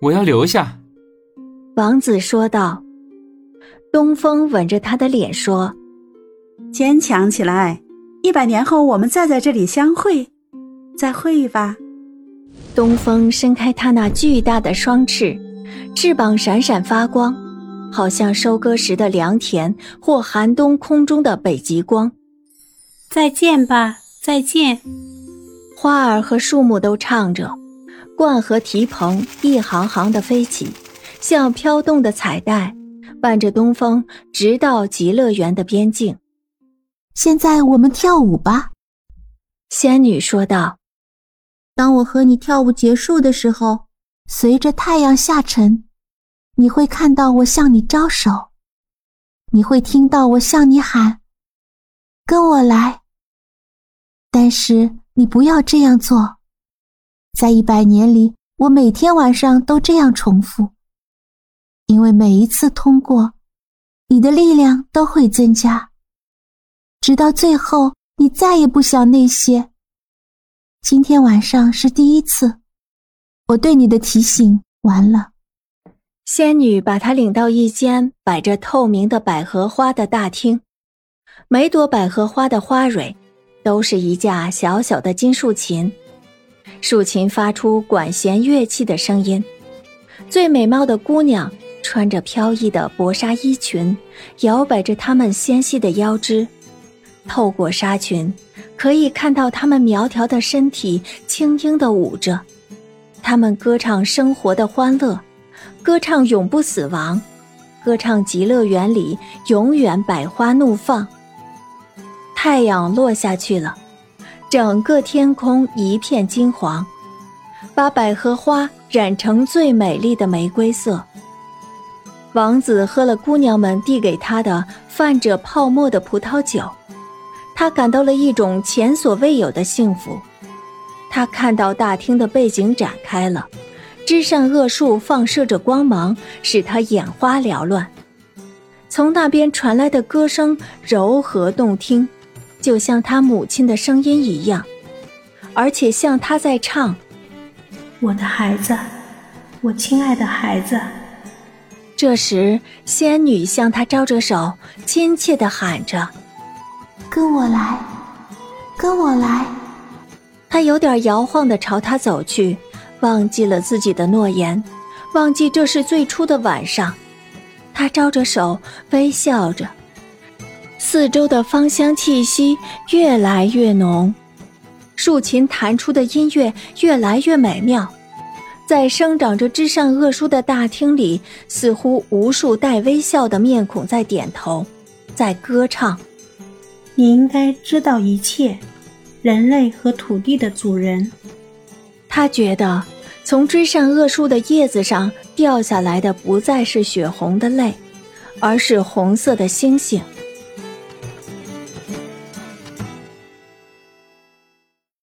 我要留下。”王子说道。东风吻着他的脸说：“坚强起来，一百年后我们再在这里相会，再会吧。”东风伸开他那巨大的双翅，翅膀闪闪发光，好像收割时的良田或寒冬空中的北极光。再见吧，再见！花儿和树木都唱着，鹳和提蓬一行行的飞起，像飘动的彩带，伴着东风，直到极乐园的边境。现在我们跳舞吧，仙女说道。当我和你跳舞结束的时候，随着太阳下沉，你会看到我向你招手，你会听到我向你喊：“跟我来。”但是你不要这样做，在一百年里，我每天晚上都这样重复，因为每一次通过，你的力量都会增加，直到最后，你再也不想那些。今天晚上是第一次，我对你的提醒完了。仙女把她领到一间摆着透明的百合花的大厅，每朵百合花的花蕊都是一架小小的金竖琴，竖琴发出管弦乐器的声音。最美貌的姑娘穿着飘逸的薄纱衣裙，摇摆着她们纤细的腰肢，透过纱裙。可以看到她们苗条的身体轻盈的舞着，她们歌唱生活的欢乐，歌唱永不死亡，歌唱极乐园里永远百花怒放。太阳落下去了，整个天空一片金黄，把百合花染成最美丽的玫瑰色。王子喝了姑娘们递给他的泛着泡沫的葡萄酒。他感到了一种前所未有的幸福。他看到大厅的背景展开了，枝扇恶树放射着光芒，使他眼花缭乱。从那边传来的歌声柔和动听，就像他母亲的声音一样，而且像他在唱：“我的孩子，我亲爱的孩子。”这时，仙女向他招着手，亲切地喊着。跟我来，跟我来。他有点摇晃的朝他走去，忘记了自己的诺言，忘记这是最初的晚上。他招着手，微笑着。四周的芳香气息越来越浓，竖琴弹出的音乐越来越美妙。在生长着枝上恶书的大厅里，似乎无数带微笑的面孔在点头，在歌唱。你应该知道一切，人类和土地的主人。他觉得，从枝上恶树的叶子上掉下来的不再是血红的泪，而是红色的星星。